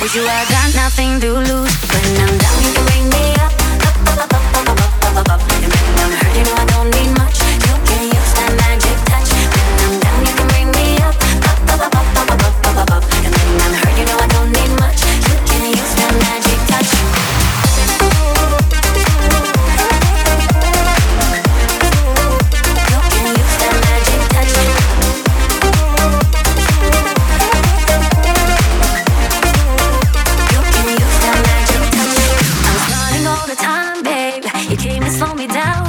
With you, I got nothing to lose. When I'm time, babe. You came and slowed me down.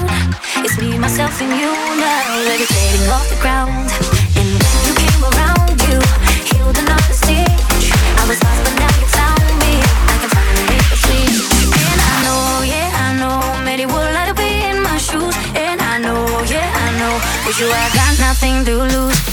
It's me, myself, and you now. Levitating off the ground. And when you came around, you healed another stitch. I was lost, but now you found me. I can finally make the switch. And I know, yeah, I know. Many would like to be in my shoes. And I know, yeah, I know. With you, I got nothing to lose.